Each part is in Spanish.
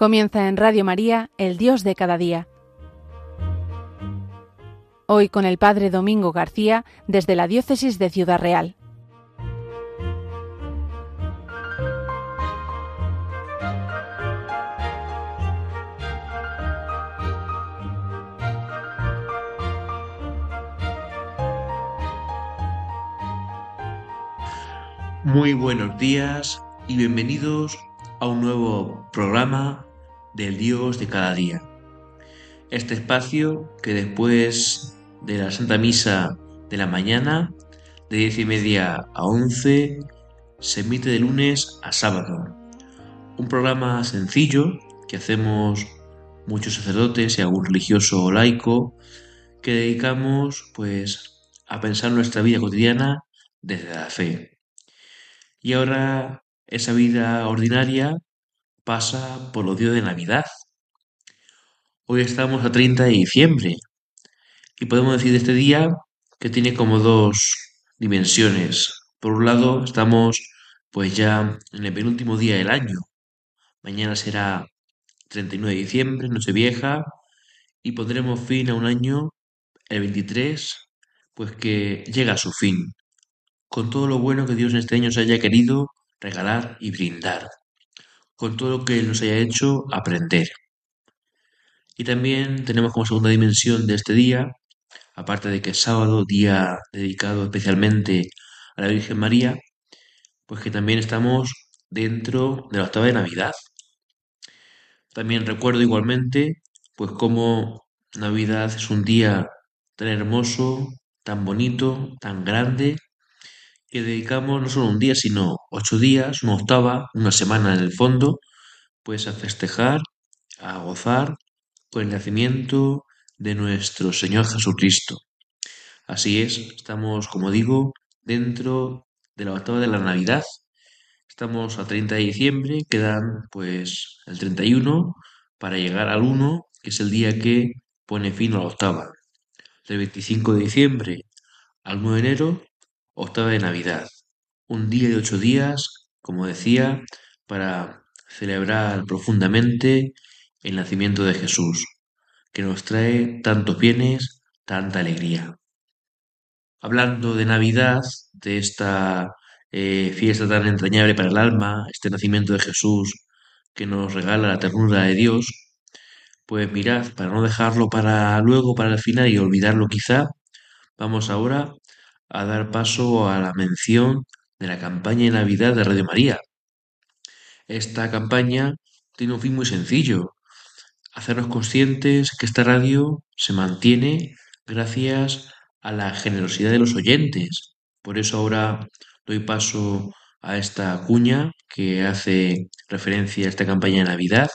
Comienza en Radio María, El Dios de cada día. Hoy con el Padre Domingo García desde la Diócesis de Ciudad Real. Muy buenos días y bienvenidos a un nuevo programa del Dios de cada día. Este espacio que después de la Santa Misa de la mañana, de diez y media a once, se emite de lunes a sábado. Un programa sencillo que hacemos muchos sacerdotes y algún religioso o laico que dedicamos pues a pensar nuestra vida cotidiana desde la fe. Y ahora esa vida ordinaria pasa por los días de Navidad. Hoy estamos a 30 de diciembre y podemos decir de este día que tiene como dos dimensiones. Por un lado, estamos pues ya en el penúltimo día del año. Mañana será 39 de diciembre, Nochevieja, y pondremos fin a un año, el 23, pues que llega a su fin con todo lo bueno que Dios en este año nos haya querido regalar y brindar, con todo lo que nos haya hecho aprender. Y también tenemos como segunda dimensión de este día, aparte de que es sábado, día dedicado especialmente a la Virgen María, pues que también estamos dentro de la octava de Navidad. También recuerdo igualmente, pues cómo Navidad es un día tan hermoso, tan bonito, tan grande, que dedicamos no solo un día, sino ocho días, una octava, una semana en el fondo, pues a festejar, a gozar con el nacimiento de nuestro Señor Jesucristo. Así es, estamos, como digo, dentro de la octava de la Navidad. Estamos a 30 de diciembre, quedan pues el 31 para llegar al 1, que es el día que pone fin a la octava. Del 25 de diciembre al 9 de enero Octava de Navidad, un día de ocho días, como decía, para celebrar profundamente el nacimiento de Jesús, que nos trae tantos bienes, tanta alegría. Hablando de Navidad, de esta eh, fiesta tan entrañable para el alma, este nacimiento de Jesús que nos regala la ternura de Dios, pues mirad, para no dejarlo para luego, para el final y olvidarlo quizá, vamos ahora a dar paso a la mención de la campaña de Navidad de Radio María. Esta campaña tiene un fin muy sencillo, hacernos conscientes que esta radio se mantiene gracias a la generosidad de los oyentes. Por eso ahora doy paso a esta cuña que hace referencia a esta campaña de Navidad.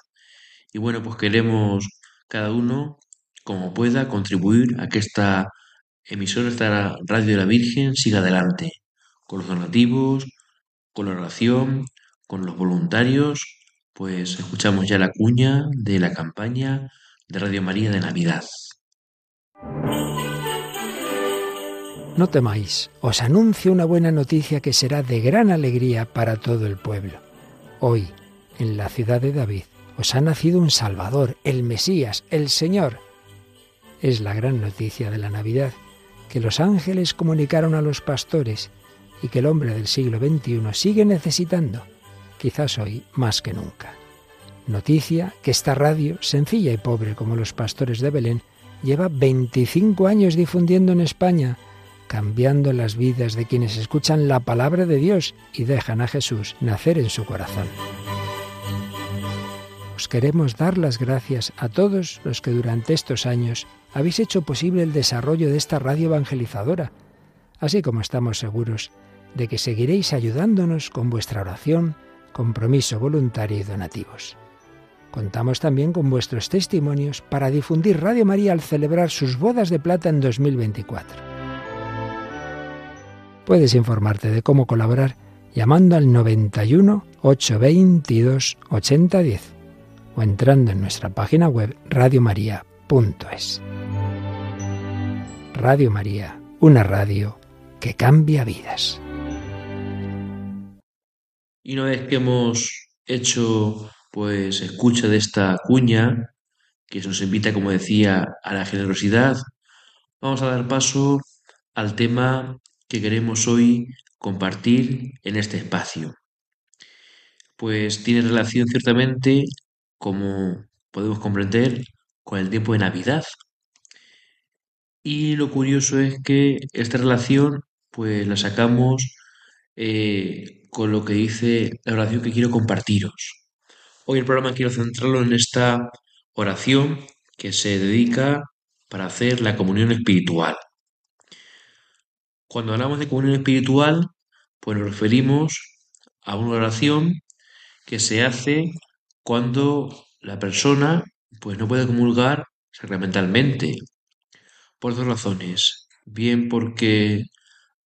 Y bueno, pues queremos cada uno, como pueda, contribuir a que esta emisora esta Radio de la Virgen siga adelante, con los donativos, con la oración, con los voluntarios, pues escuchamos ya la cuña de la campaña de Radio María de Navidad. No temáis, os anuncio una buena noticia que será de gran alegría para todo el pueblo. Hoy, en la ciudad de David, os ha nacido un Salvador, el Mesías, el Señor. Es la gran noticia de la Navidad que los ángeles comunicaron a los pastores y que el hombre del siglo XXI sigue necesitando, quizás hoy más que nunca. Noticia que esta radio, sencilla y pobre como los pastores de Belén, lleva 25 años difundiendo en España, cambiando las vidas de quienes escuchan la palabra de Dios y dejan a Jesús nacer en su corazón. Os queremos dar las gracias a todos los que durante estos años habéis hecho posible el desarrollo de esta radio evangelizadora, así como estamos seguros de que seguiréis ayudándonos con vuestra oración, compromiso voluntario y donativos. Contamos también con vuestros testimonios para difundir Radio María al celebrar sus bodas de plata en 2024. Puedes informarte de cómo colaborar llamando al 91 822 8010 o entrando en nuestra página web radiomaria.es. Radio María, una radio que cambia vidas. Y una vez que hemos hecho pues escucha de esta cuña que nos invita, como decía, a la generosidad, vamos a dar paso al tema que queremos hoy compartir en este espacio. Pues tiene relación ciertamente, como podemos comprender, con el tiempo de Navidad. Y lo curioso es que esta relación, pues la sacamos eh, con lo que dice la oración que quiero compartiros. Hoy el programa quiero centrarlo en esta oración que se dedica para hacer la comunión espiritual. Cuando hablamos de comunión espiritual, pues nos referimos a una oración que se hace cuando la persona pues no puede comulgar sacramentalmente por dos razones. Bien porque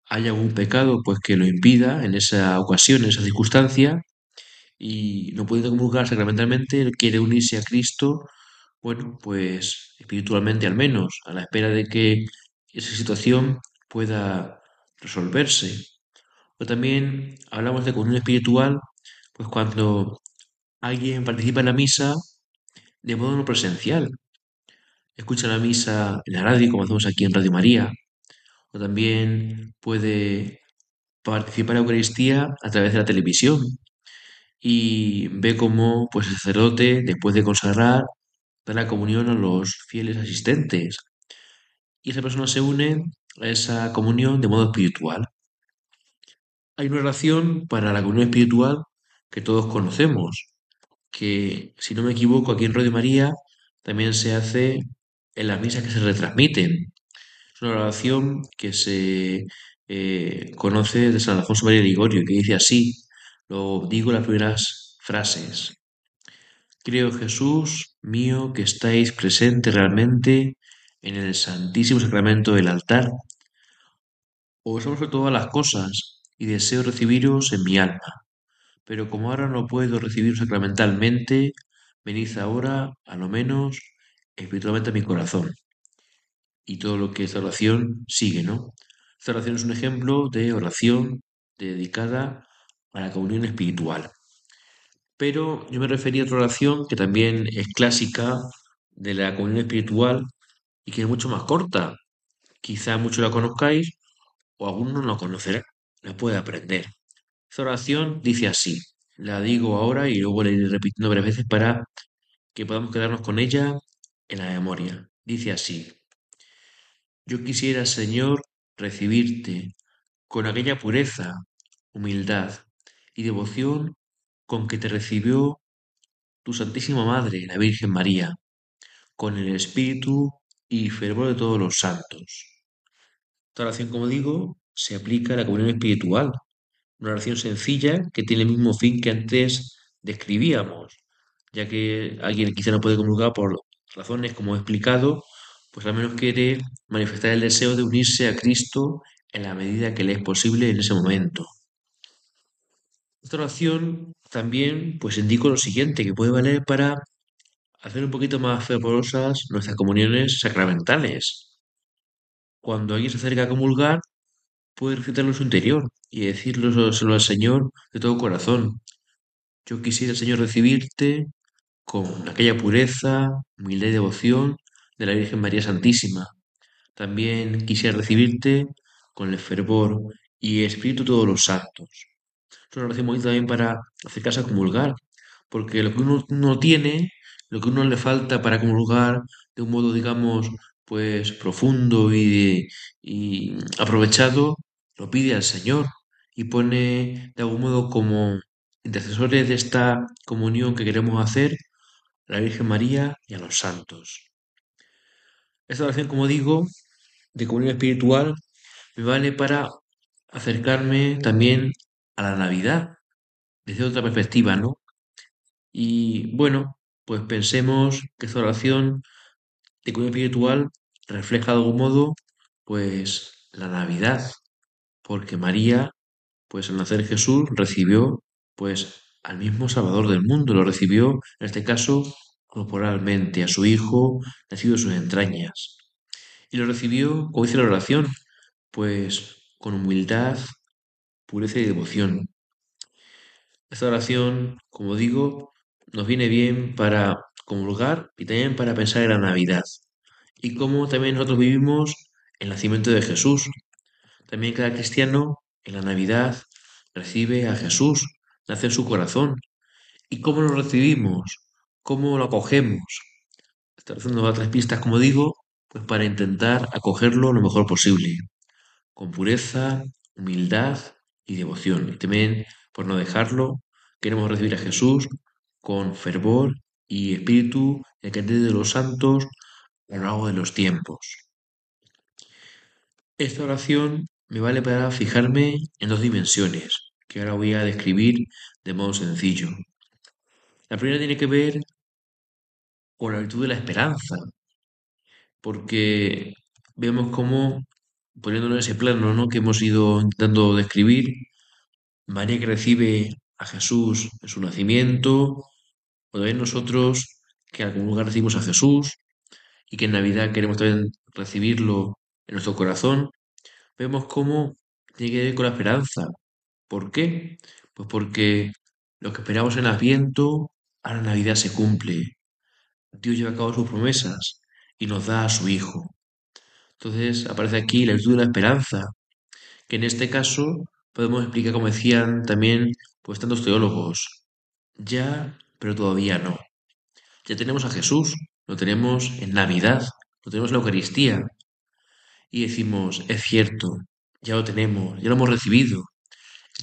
haya algún pecado pues que lo impida en esa ocasión, en esa circunstancia, y no puede comulgar sacramentalmente, quiere unirse a Cristo, bueno, pues espiritualmente al menos, a la espera de que esa situación pueda resolverse. O también hablamos de comunión espiritual, pues cuando alguien participa en la misa de modo no presencial. Escucha la misa en la radio, como hacemos aquí en Radio María, o también puede participar en la Eucaristía a través de la televisión y ve cómo pues, el sacerdote, después de consagrar, da la comunión a los fieles asistentes. Y esa persona se une a esa comunión de modo espiritual. Hay una oración para la comunión espiritual que todos conocemos, que si no me equivoco aquí en Radio María también se hace en las misas que se retransmiten. Es una oración que se eh, conoce de San Alfonso María Ligorio, que dice así, lo digo las primeras frases. Creo Jesús mío que estáis presente realmente en el Santísimo Sacramento del altar. Os amo sobre todas las cosas y deseo recibiros en mi alma. Pero como ahora no puedo recibiros sacramentalmente, venid ahora, a lo menos, espiritualmente a mi corazón. Y todo lo que esta oración sigue, ¿no? Esta oración es un ejemplo de oración dedicada a la comunión espiritual. Pero yo me refería a otra oración que también es clásica de la comunión espiritual y que es mucho más corta. Quizá muchos la conozcáis o alguno no la conocerá, la puede aprender. Esta oración dice así, la digo ahora y luego la iré repitiendo varias veces para que podamos quedarnos con ella en la memoria. Dice así, yo quisiera, Señor, recibirte con aquella pureza, humildad y devoción con que te recibió tu Santísima Madre, la Virgen María, con el espíritu y fervor de todos los santos. Esta oración, como digo, se aplica a la comunión espiritual, una oración sencilla que tiene el mismo fin que antes describíamos, ya que alguien quizá no puede comulgar por razones como he explicado, pues al menos quiere manifestar el deseo de unirse a Cristo en la medida que le es posible en ese momento. Esta oración también pues indico lo siguiente, que puede valer para hacer un poquito más fervorosas nuestras comuniones sacramentales. Cuando alguien se acerca a comulgar, puede recitarlo en su interior y decirlo al Señor de todo corazón. Yo quisiera, Señor, recibirte con aquella pureza, humildad y devoción de la Virgen María Santísima. También quisiera recibirte con el fervor y espíritu todos los santos. Es una oración muy también para acercarse a comulgar, porque lo que uno no tiene, lo que uno le falta para comulgar de un modo, digamos, pues profundo y, y aprovechado, lo pide al Señor y pone de algún modo como intercesores de esta comunión que queremos hacer a la Virgen María y a los santos. Esta oración, como digo, de comunión espiritual, me vale para acercarme también a la Navidad desde otra perspectiva, ¿no? Y bueno, pues pensemos que esta oración de comunión espiritual refleja de algún modo, pues, la Navidad, porque María, pues al nacer Jesús, recibió, pues, al mismo Salvador del mundo, lo recibió, en este caso, corporalmente, a su Hijo, nacido en sus entrañas. Y lo recibió, como dice la oración, pues con humildad, pureza y devoción. Esta oración, como digo, nos viene bien para comulgar y también para pensar en la Navidad. Y cómo también nosotros vivimos el nacimiento de Jesús. También cada cristiano en la Navidad recibe a Jesús, nace en su corazón. ¿Y cómo lo recibimos? ¿Cómo lo acogemos? Estoy haciendo otras pistas, como digo, pues para intentar acogerlo lo mejor posible, con pureza, humildad y devoción. Y también, por no dejarlo, queremos recibir a Jesús con fervor y espíritu el que de los santos a lo largo de los tiempos. Esta oración me vale para fijarme en dos dimensiones, que ahora voy a describir de modo sencillo. La primera tiene que ver con la virtud de la esperanza, porque vemos cómo, poniéndolo en ese plano ¿no? que hemos ido intentando describir, María que recibe a Jesús en su nacimiento, o también nosotros que en algún lugar recibimos a Jesús y que en Navidad queremos también recibirlo en nuestro corazón, vemos cómo ver con la esperanza. ¿Por qué? Pues porque lo que esperamos en Adviento, a la Navidad se cumple. Dios lleva a cabo sus promesas y nos da a su Hijo. Entonces aparece aquí la virtud de la esperanza, que en este caso podemos explicar, como decían también pues tantos teólogos, ya, pero todavía no. Ya tenemos a Jesús, lo tenemos en Navidad, lo tenemos en la Eucaristía, y decimos, es cierto, ya lo tenemos, ya lo hemos recibido.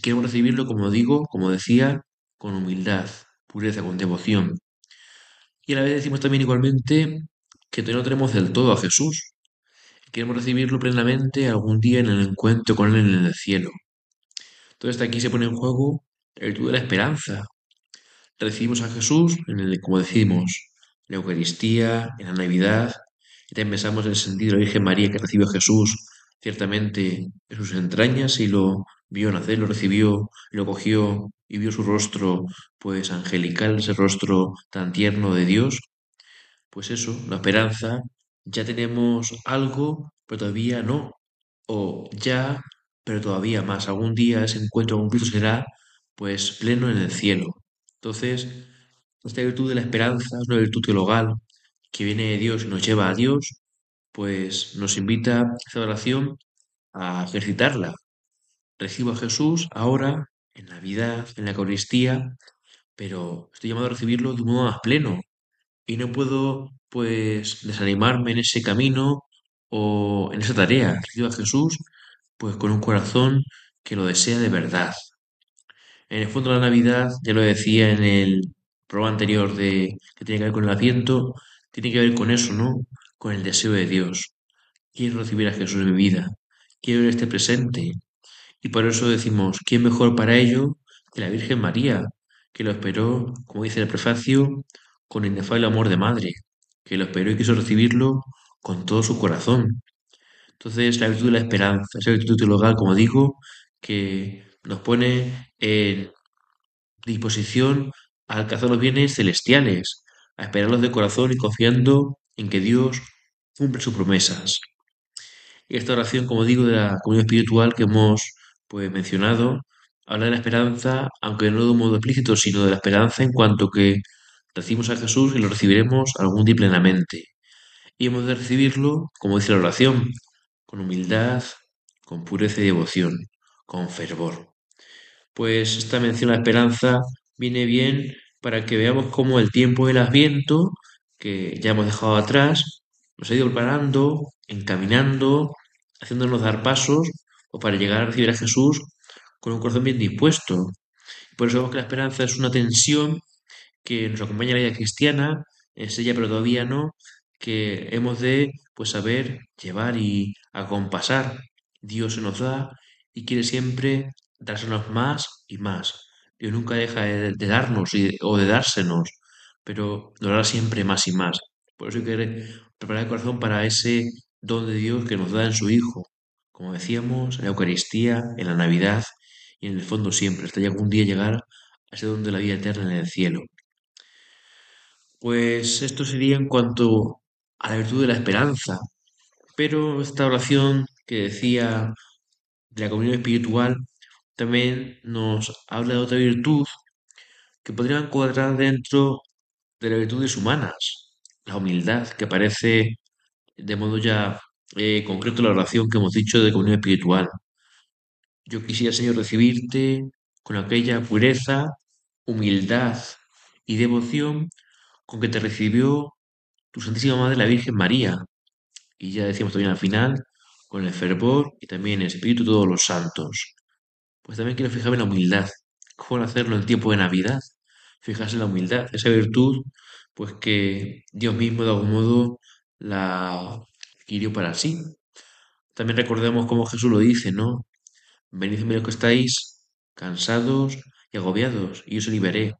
Queremos recibirlo, como digo, como decía, con humildad, pureza, con devoción. Y a la vez decimos también igualmente que todavía no tenemos del todo a Jesús. Queremos recibirlo plenamente algún día en el encuentro con Él en el cielo. Entonces aquí se pone en juego el virtud de la esperanza. Recibimos a Jesús, en el, como decimos, en la Eucaristía, en la Navidad, también pensamos en el sentido de la Virgen María que recibió Jesús ciertamente en sus entrañas y lo vio nacer, lo recibió, lo cogió y vio su rostro pues angelical, ese rostro tan tierno de Dios. Pues eso, la esperanza, ya tenemos algo, pero todavía no. O ya, pero todavía más. Algún día ese encuentro con Cristo será pues pleno en el cielo. Entonces, esta virtud de la esperanza es una virtud teologal que viene de Dios y nos lleva a Dios, pues nos invita esta oración a ejercitarla. Recibo a Jesús ahora, en Navidad, en la Eucaristía, pero estoy llamado a recibirlo de un modo más pleno. Y no puedo, pues, desanimarme en ese camino o en esa tarea. Recibo a Jesús, pues, con un corazón que lo desea de verdad. En el fondo, la Navidad, ya lo decía en el programa anterior de que tiene que ver con el Adviento, tiene que ver con eso, ¿no? Con el deseo de Dios. Quiero recibir a Jesús en mi vida. Quiero ver este presente. Y por eso decimos, ¿quién mejor para ello que la Virgen María, que lo esperó, como dice el prefacio, con inefable amor de madre, que lo esperó y quiso recibirlo con todo su corazón. Entonces, la virtud de la esperanza, esa virtud teologal, como digo, que nos pone en disposición a alcanzar los bienes celestiales, a esperarlos de corazón y confiando en que Dios cumple sus promesas. Y esta oración, como digo, de la comunión espiritual que hemos pues, mencionado, habla de la esperanza, aunque no de un modo explícito, sino de la esperanza en cuanto que recibimos a Jesús y lo recibiremos algún día plenamente. Y hemos de recibirlo, como dice la oración, con humildad, con pureza y devoción, con fervor. Pues esta mención a la esperanza viene bien para que veamos cómo el tiempo del Adviento, que ya hemos dejado atrás, nos ha ido preparando, encaminando, haciéndonos dar pasos o para llegar a recibir a Jesús con un corazón bien dispuesto. Por eso vemos que la esperanza es una tensión que nos acompaña en la vida cristiana, es ella pero todavía no, que hemos de pues saber llevar y acompasar. Dios se nos da y quiere siempre dársenos más y más. Dios nunca deja de, darnos o de dársenos, pero nos dará siempre más y más. Por eso hay que preparar el corazón para ese don de Dios que nos da en su Hijo. Como decíamos, en la Eucaristía, en la Navidad y en el fondo siempre, hasta algún día llegar a ese don de la vida eterna en el cielo. Pues esto sería en cuanto a la virtud de la esperanza. Pero esta oración que decía de la comunión espiritual también nos habla de otra virtud que podrían encuadrar dentro de las virtudes humanas. La humildad, que aparece de modo ya eh, concreto la oración que hemos dicho de comunión espiritual. Yo quisiera, Señor, recibirte con aquella pureza, humildad y devoción con que te recibió tu Santísima Madre, la Virgen María. Y ya decíamos también al final, con el fervor y también el espíritu de todos los santos. Pues también quiero fijarme en la humildad. ¿Cómo hacerlo en tiempo de Navidad? Fijarse en la humildad, esa virtud, pues que Dios mismo de algún modo la adquirió para sí. También recordemos cómo Jesús lo dice, ¿no? Venid los que estáis cansados y agobiados, y yo os liberé.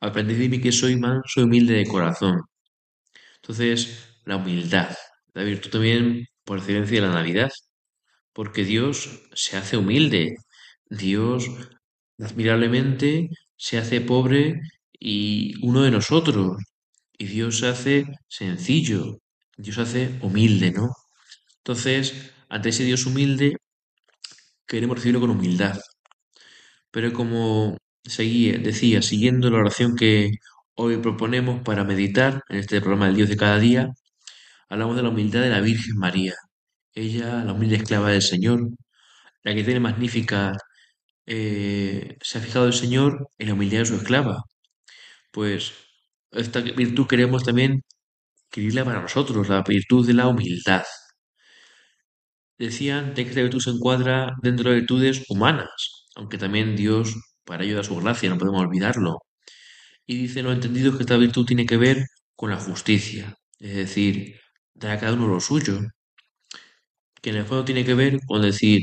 Aprended de mí que soy manso y humilde de corazón. Entonces, la humildad, la virtud también por excelencia de la Navidad, porque Dios se hace humilde, Dios admirablemente se hace pobre y uno de nosotros, y Dios se hace sencillo, Dios se hace humilde, ¿no? Entonces, ante ese Dios humilde, queremos recibirlo con humildad. Pero como seguía, decía, siguiendo la oración que hoy proponemos para meditar en este programa del Dios de cada día, hablamos de la humildad de la Virgen María. Ella, la humilde esclava del Señor, la que tiene magnífica, eh, se ha fijado el Señor en la humildad de su esclava. Pues esta virtud queremos también adquirirla para nosotros, la virtud de la humildad. Decían que esta virtud se encuadra dentro de virtudes humanas, aunque también Dios para ello da su gracia, no podemos olvidarlo. Y dicen los entendidos que esta virtud tiene que ver con la justicia, es decir, dar a cada uno lo suyo, que en el fondo tiene que ver con decir,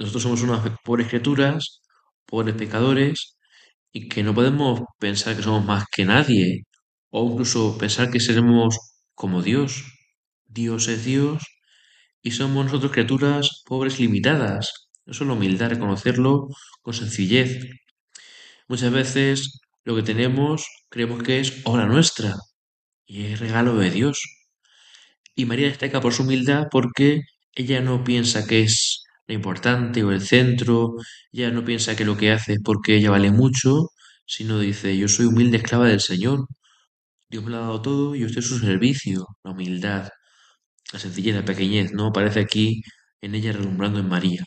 nosotros somos unas pobres criaturas, pobres pecadores, y que no podemos pensar que somos más que nadie, o incluso pensar que seremos como Dios. Dios es Dios y somos nosotros criaturas pobres limitadas. Eso es la humildad, reconocerlo con sencillez. Muchas veces lo que tenemos creemos que es obra nuestra y es regalo de Dios. Y María destaca por su humildad porque ella no piensa que es lo importante o el centro, ella no piensa que lo que hace es porque ella vale mucho, sino dice, yo soy humilde esclava del Señor. Dios me lo ha dado todo y yo estoy a su servicio. La humildad, la sencillez, la pequeñez, ¿no? Aparece aquí en ella relumbrando en María.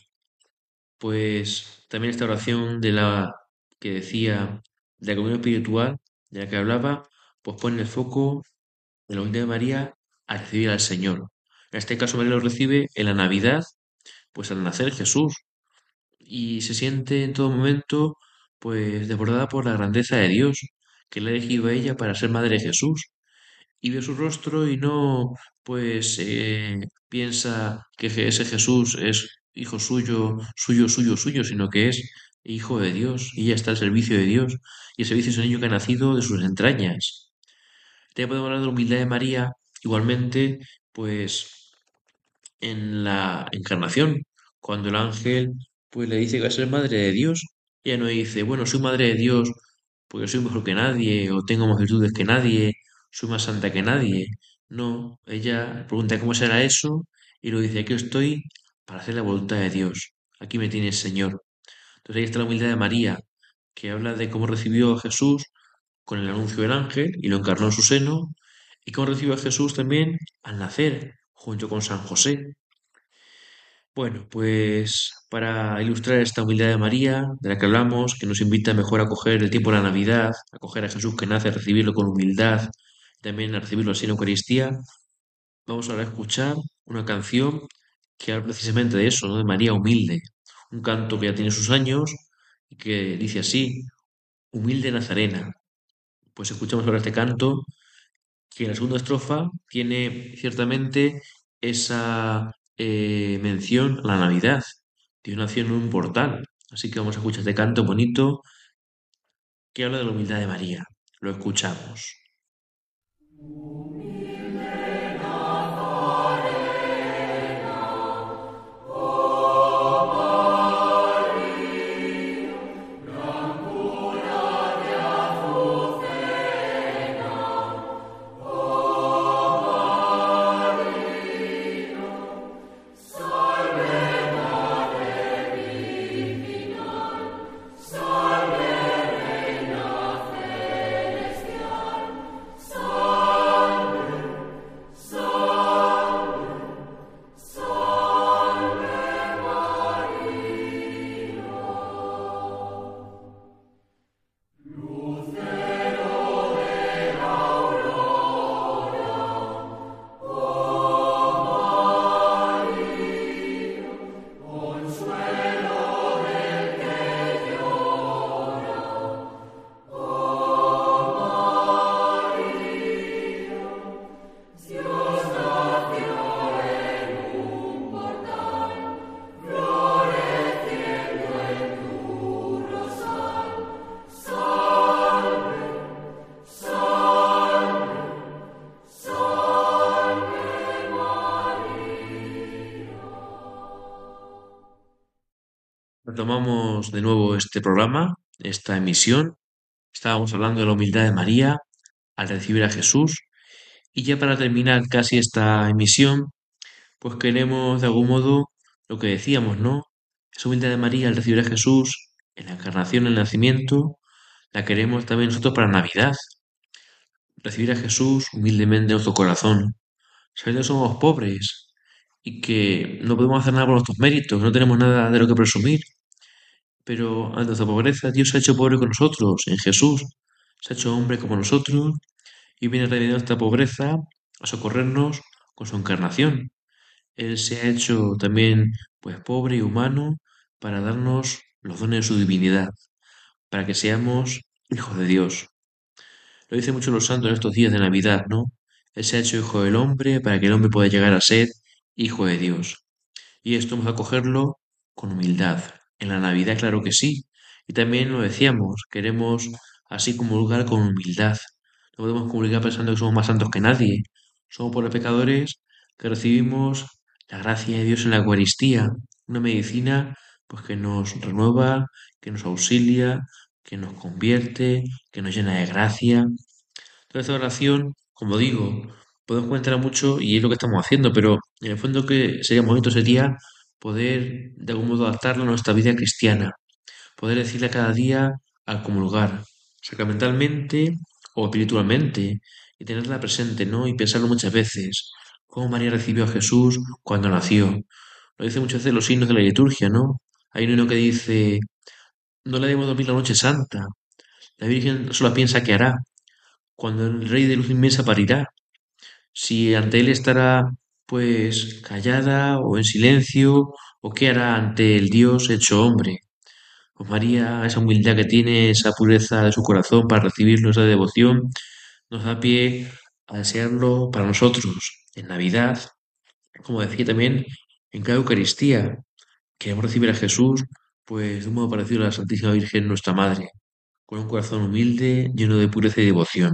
Pues también esta oración de la que decía de la comunión espiritual, de la que hablaba, pues pone el foco de la humildad de María a recibir al Señor. En este caso María lo recibe en la Navidad, pues al nacer Jesús, y se siente en todo momento pues desbordada por la grandeza de Dios, que le ha elegido a ella para ser madre de Jesús. Y ve su rostro y no pues eh, piensa que ese Jesús es hijo suyo, suyo, suyo, suyo, sino que es hijo de Dios y ella está al servicio de Dios. Y el servicio es un niño que ha nacido de sus entrañas. También podemos hablar de la humildad de María, igualmente, pues en la encarnación, cuando el ángel pues le dice que va a ser madre de Dios, ella no dice, bueno, soy madre de Dios porque soy mejor que nadie, o tengo más virtudes que nadie, soy más santa que nadie. No, ella pregunta cómo será eso y lo dice, aquí estoy para hacer la voluntad de Dios. Aquí me tiene el Señor. Entonces ahí está la humildad de María, que habla de cómo recibió a Jesús con el anuncio del ángel y lo encarnó en su seno, y cómo recibió a Jesús también al nacer, junto con San José. Bueno, pues para ilustrar esta humildad de María, de la que hablamos, que nos invita mejor a coger el tiempo de la Navidad, a coger a Jesús que nace, a recibirlo con humildad, también a recibirlo así en Eucaristía, vamos ahora a escuchar una canción que habla precisamente de eso, ¿no? de María humilde, un canto que ya tiene sus años y que dice así, humilde Nazarena. Pues escuchamos ahora este canto que la segunda estrofa tiene ciertamente esa eh, mención a la Navidad. Dios nació en un portal. Así que vamos a escuchar este canto bonito que habla de la humildad de María. Lo escuchamos. Retomamos de nuevo este programa, esta emisión. Estábamos hablando de la humildad de María al recibir a Jesús. Y ya para terminar casi esta emisión, pues queremos de algún modo lo que decíamos, ¿no? Esa humildad de María al recibir a Jesús en la encarnación, en el nacimiento, la queremos también nosotros para Navidad. Recibir a Jesús humildemente en nuestro corazón, sabiendo que somos pobres y que no podemos hacer nada por nuestros méritos, no tenemos nada de lo que presumir. Pero ante nuestra pobreza, Dios se ha hecho pobre con nosotros, en Jesús. Se ha hecho hombre como nosotros y viene a remediar esta pobreza, a socorrernos con su encarnación. Él se ha hecho también pues pobre y humano para darnos los dones de su divinidad, para que seamos hijos de Dios. Lo dicen mucho los santos en estos días de Navidad, ¿no? Él se ha hecho hijo del hombre para que el hombre pueda llegar a ser hijo de Dios. Y esto vamos a cogerlo con humildad. En la Navidad, claro que sí. Y también lo decíamos, queremos así comulgar con humildad. No podemos comulgar pensando que somos más santos que nadie. Somos por los pecadores que recibimos la gracia de Dios en la Eucaristía, una medicina pues que nos renueva, que nos auxilia, que nos convierte, que nos llena de gracia. Toda esta oración, como digo, podemos encontrar mucho y es lo que estamos haciendo, pero en el fondo que sería bonito sería poder de algún modo adaptarlo a nuestra vida cristiana, poder decirle cada día al comulgar, sacramentalmente o espiritualmente, y tenerla presente, ¿no? Y pensarlo muchas veces, cómo María recibió a Jesús cuando nació. Lo dice muchas veces los signos de la liturgia, ¿no? Hay uno que dice, no le debemos dormir la noche santa. La Virgen solo piensa que hará, cuando el Rey de luz inmensa parirá. Si ante él estará, pues, callada o en silencio, o qué hará ante el Dios hecho hombre. Pues María, esa humildad que tiene, esa pureza de su corazón para recibirlo, esa devoción, nos da pie a desearlo para nosotros en Navidad, como decía también en cada Eucaristía. Queremos recibir a Jesús, pues de un modo parecido a la Santísima Virgen, nuestra Madre, con un corazón humilde, lleno de pureza y devoción.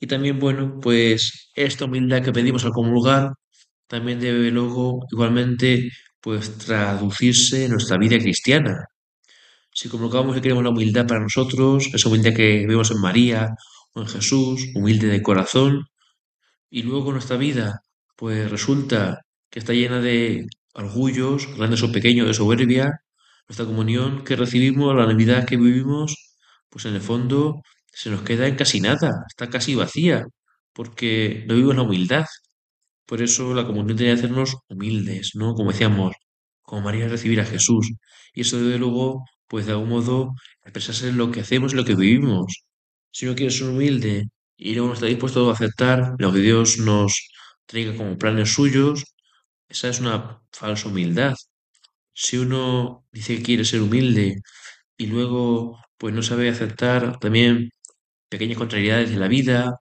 Y también, bueno, pues esta humildad que pedimos al comulgar también debe luego igualmente pues traducirse en nuestra vida cristiana. Si comulgamos y queremos la humildad para nosotros, esa humildad que vemos en María o en Jesús, humilde de corazón, y luego nuestra vida pues resulta que está llena de orgullos, grandes o pequeños, de soberbia, nuestra comunión que recibimos, la Navidad que vivimos, pues en el fondo se nos queda en casi nada, está casi vacía, porque no vivimos la humildad. Por eso la comunión que hacernos humildes, ¿no? Como decíamos, como María recibir a Jesús. Y eso debe luego, pues de algún modo, expresarse en lo que hacemos y lo que vivimos. Si uno quiere ser humilde y luego no está dispuesto a aceptar lo que Dios nos traiga como planes suyos, esa es una falsa humildad. Si uno dice que quiere ser humilde y luego pues no sabe aceptar también pequeñas contrariedades de la vida,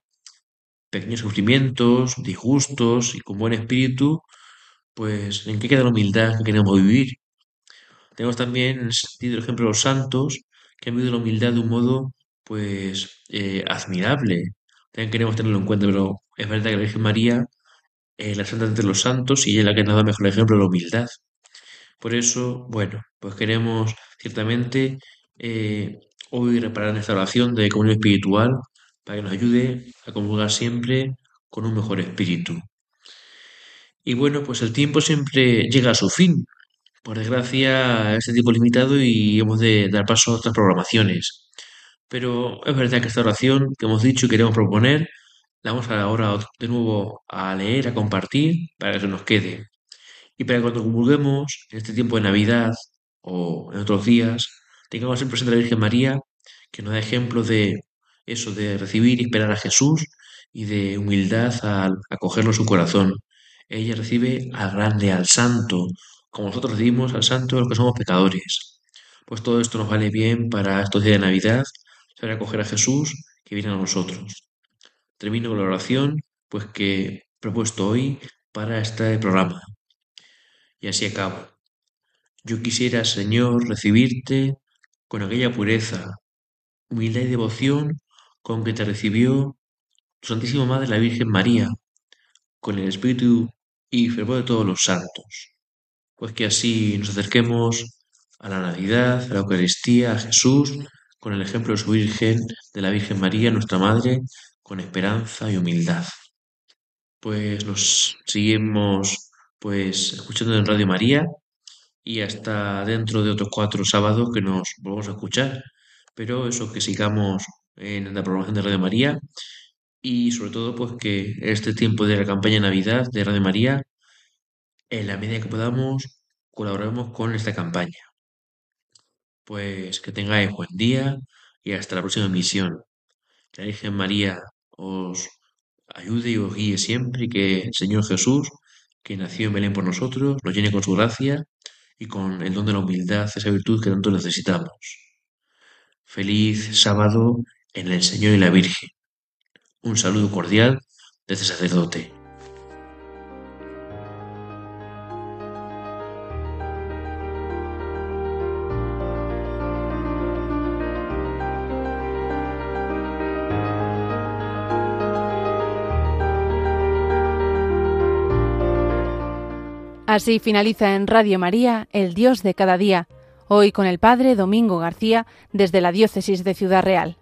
pequeños sufrimientos, disgustos y con buen espíritu, pues ¿en qué queda la humildad que queremos vivir? Tenemos también ese sentido el ejemplo los santos que han vivido la humildad de un modo pues eh, admirable. También queremos tenerlo en cuenta, pero es verdad que la Virgen María es la santa entre los santos y es la que nos da mejor ejemplo de la humildad. Por eso, bueno, pues queremos ciertamente eh, hoy reparar esta oración de comunión espiritual para que nos ayude a comulgar siempre con un mejor espíritu. Y bueno, pues el tiempo siempre llega a su fin. Por desgracia, este tiempo limitado y hemos de dar paso a otras programaciones. Pero es verdad que esta oración que hemos dicho y queremos proponer, la vamos ahora de nuevo a leer, a compartir, para que se nos quede. Y para que cuando comulguemos en este tiempo de Navidad o en otros días, tengamos en presente a la Virgen María, que nos da ejemplo de eso, de recibir y esperar a Jesús y de humildad al acogerlo en su corazón. Ella recibe al grande, al santo, como nosotros recibimos al santo los que somos pecadores. Pues todo esto nos vale bien para estos días de Navidad, saber acoger a Jesús que viene a nosotros. Termino con la oración, pues que he propuesto hoy para este programa. Y así acabo. Yo quisiera, Señor, recibirte con aquella pureza, humildad y devoción con que te recibió tu Santísima Madre la Virgen María, con el Espíritu y fervor de todos los santos. Pues que así nos acerquemos a la Navidad, a la Eucaristía, a Jesús, con el ejemplo de su Virgen, de la Virgen María, nuestra Madre, con esperanza y humildad. Pues nos seguimos pues escuchando en Radio María y hasta dentro de otros cuatro sábados que nos volvamos a escuchar. Pero eso que sigamos en la programación de Radio María y sobre todo pues que este tiempo de la campaña de Navidad de Radio María, en la medida que podamos, colaboremos con esta campaña. Pues que tengáis buen día y hasta la próxima emisión. Que la Virgen María os ayude y os guíe siempre y que el Señor Jesús, que nació en Belén por nosotros, nos llene con su gracia y con el don de la humildad, esa virtud que tanto necesitamos. Feliz sábado en el Señor y la Virgen. Un saludo cordial desde sacerdote. Así finaliza en Radio María, El Dios de cada día, hoy con el Padre Domingo García desde la Diócesis de Ciudad Real.